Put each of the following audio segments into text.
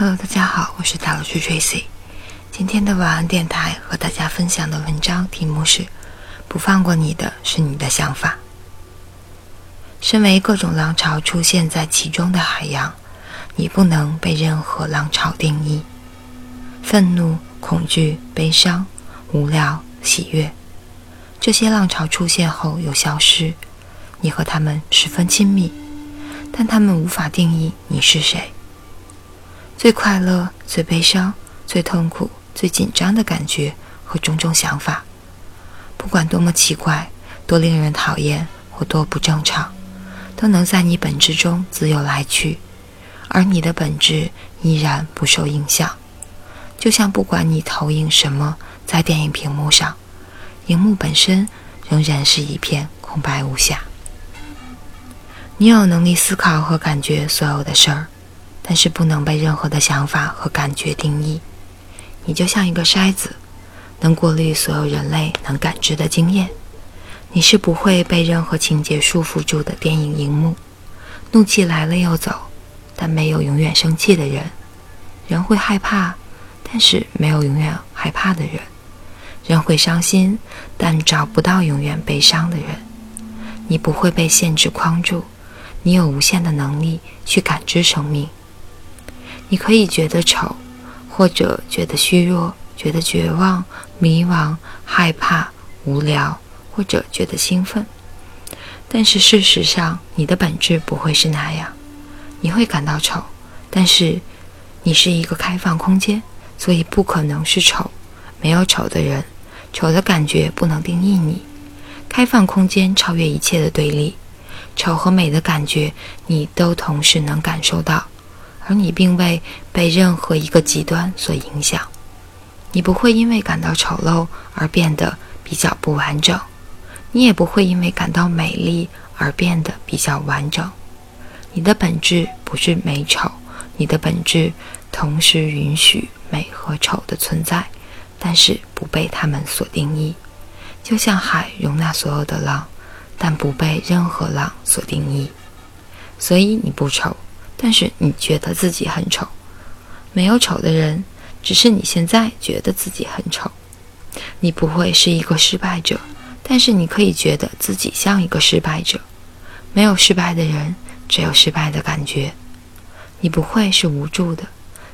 Hello，大家好，我是大老师 Tracy。今天的晚安电台和大家分享的文章题目是：不放过你的是你的想法。身为各种浪潮出现在其中的海洋，你不能被任何浪潮定义。愤怒、恐惧、悲伤、无聊、喜悦，这些浪潮出现后又消失，你和他们十分亲密，但他们无法定义你是谁。最快乐、最悲伤、最痛苦、最紧张的感觉和种种想法，不管多么奇怪、多令人讨厌或多不正常，都能在你本质中自由来去，而你的本质依然不受影响。就像不管你投影什么在电影屏幕上，荧幕本身仍然是一片空白无瑕。你有能力思考和感觉所有的事儿。但是不能被任何的想法和感觉定义。你就像一个筛子，能过滤所有人类能感知的经验。你是不会被任何情节束缚住的电影荧幕。怒气来了又走，但没有永远生气的人。人会害怕，但是没有永远害怕的人。人会伤心，但找不到永远悲伤的人。你不会被限制框住，你有无限的能力去感知生命。你可以觉得丑，或者觉得虚弱，觉得绝望、迷茫、害怕、无聊，或者觉得兴奋。但是事实上，你的本质不会是那样。你会感到丑，但是你是一个开放空间，所以不可能是丑。没有丑的人，丑的感觉不能定义你。开放空间超越一切的对立，丑和美的感觉你都同时能感受到。而你并未被任何一个极端所影响，你不会因为感到丑陋而变得比较不完整，你也不会因为感到美丽而变得比较完整。你的本质不是美丑，你的本质同时允许美和丑的存在，但是不被它们所定义。就像海容纳所有的浪，但不被任何浪所定义。所以你不丑。但是你觉得自己很丑，没有丑的人，只是你现在觉得自己很丑。你不会是一个失败者，但是你可以觉得自己像一个失败者。没有失败的人，只有失败的感觉。你不会是无助的，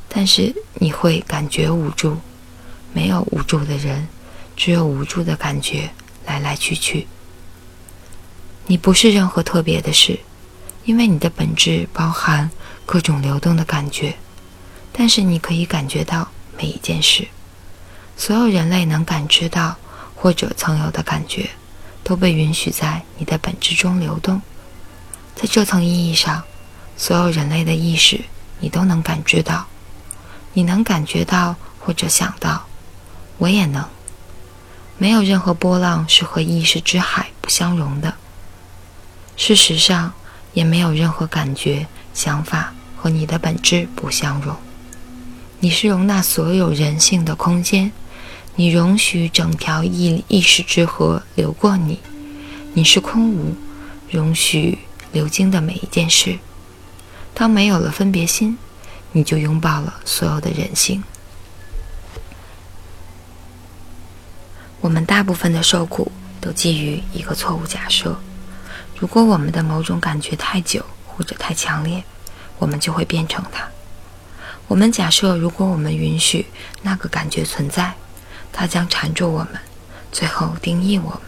但是你会感觉无助。没有无助的人，只有无助的感觉，来来去去。你不是任何特别的事。因为你的本质包含各种流动的感觉，但是你可以感觉到每一件事。所有人类能感知到或者曾有的感觉，都被允许在你的本质中流动。在这层意义上，所有人类的意识你都能感知到，你能感觉到或者想到，我也能。没有任何波浪是和意识之海不相容的。事实上。也没有任何感觉、想法和你的本质不相容。你是容纳所有人性的空间，你容许整条意意识之河流过你。你是空无，容许流经的每一件事。当没有了分别心，你就拥抱了所有的人性。我们大部分的受苦都基于一个错误假设。如果我们的某种感觉太久或者太强烈，我们就会变成它。我们假设，如果我们允许那个感觉存在，它将缠住我们，最后定义我们。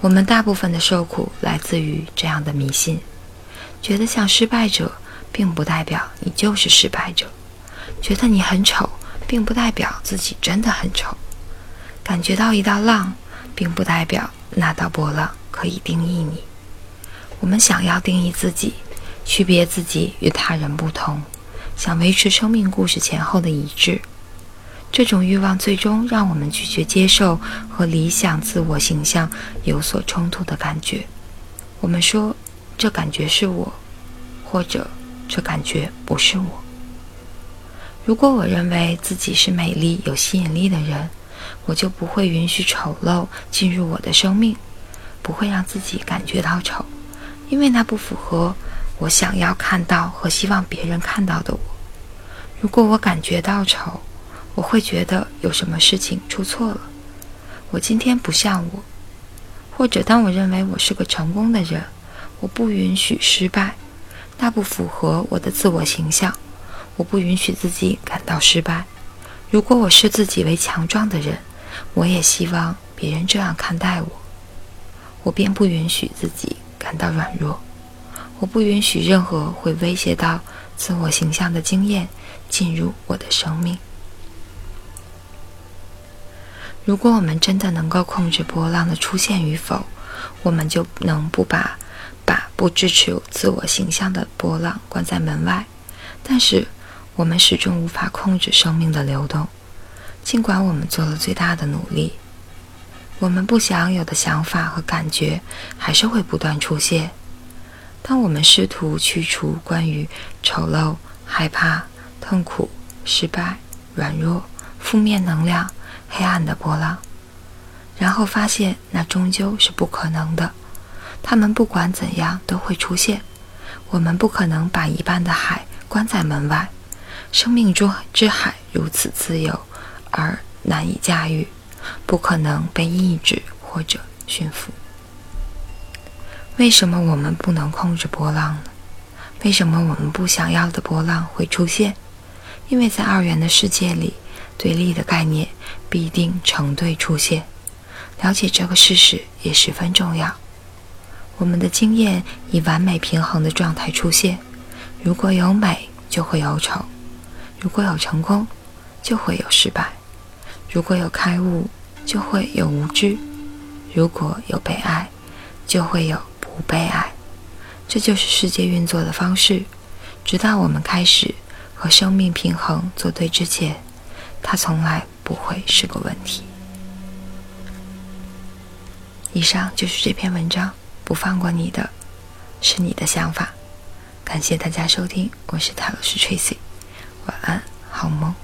我们大部分的受苦来自于这样的迷信：觉得像失败者，并不代表你就是失败者；觉得你很丑，并不代表自己真的很丑；感觉到一道浪，并不代表那道波浪可以定义你。我们想要定义自己，区别自己与他人不同，想维持生命故事前后的一致。这种欲望最终让我们拒绝接受和理想自我形象有所冲突的感觉。我们说，这感觉是我，或者这感觉不是我。如果我认为自己是美丽有吸引力的人，我就不会允许丑陋进入我的生命，不会让自己感觉到丑。因为那不符合我想要看到和希望别人看到的我。如果我感觉到丑，我会觉得有什么事情出错了。我今天不像我，或者当我认为我是个成功的人，我不允许失败，那不符合我的自我形象。我不允许自己感到失败。如果我视自己为强壮的人，我也希望别人这样看待我。我便不允许自己感到软弱。我不允许任何会威胁到自我形象的经验进入我的生命。如果我们真的能够控制波浪的出现与否，我们就能不把把不支持自我形象的波浪关在门外。但是，我们始终无法控制生命的流动，尽管我们做了最大的努力。我们不想有的想法和感觉还是会不断出现。当我们试图去除关于丑陋、害怕、痛苦、失败、软弱、负面能量、黑暗的波浪，然后发现那终究是不可能的。它们不管怎样都会出现。我们不可能把一半的海关在门外。生命中之海如此自由而难以驾驭，不可能被抑制或者驯服。为什么我们不能控制波浪呢？为什么我们不想要的波浪会出现？因为在二元的世界里，对立的概念必定成对出现。了解这个事实也十分重要。我们的经验以完美平衡的状态出现。如果有美，就会有丑。如果有成功，就会有失败；如果有开悟，就会有无知；如果有被爱，就会有不被爱。这就是世界运作的方式。直到我们开始和生命平衡作对之前，它从来不会是个问题。以上就是这篇文章，不放过你的，是你的想法。感谢大家收听，我是塔罗斯 Tracy。晚安，好梦。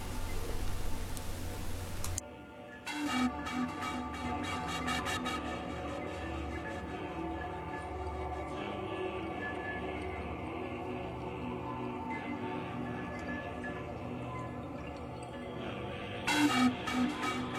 フフフ。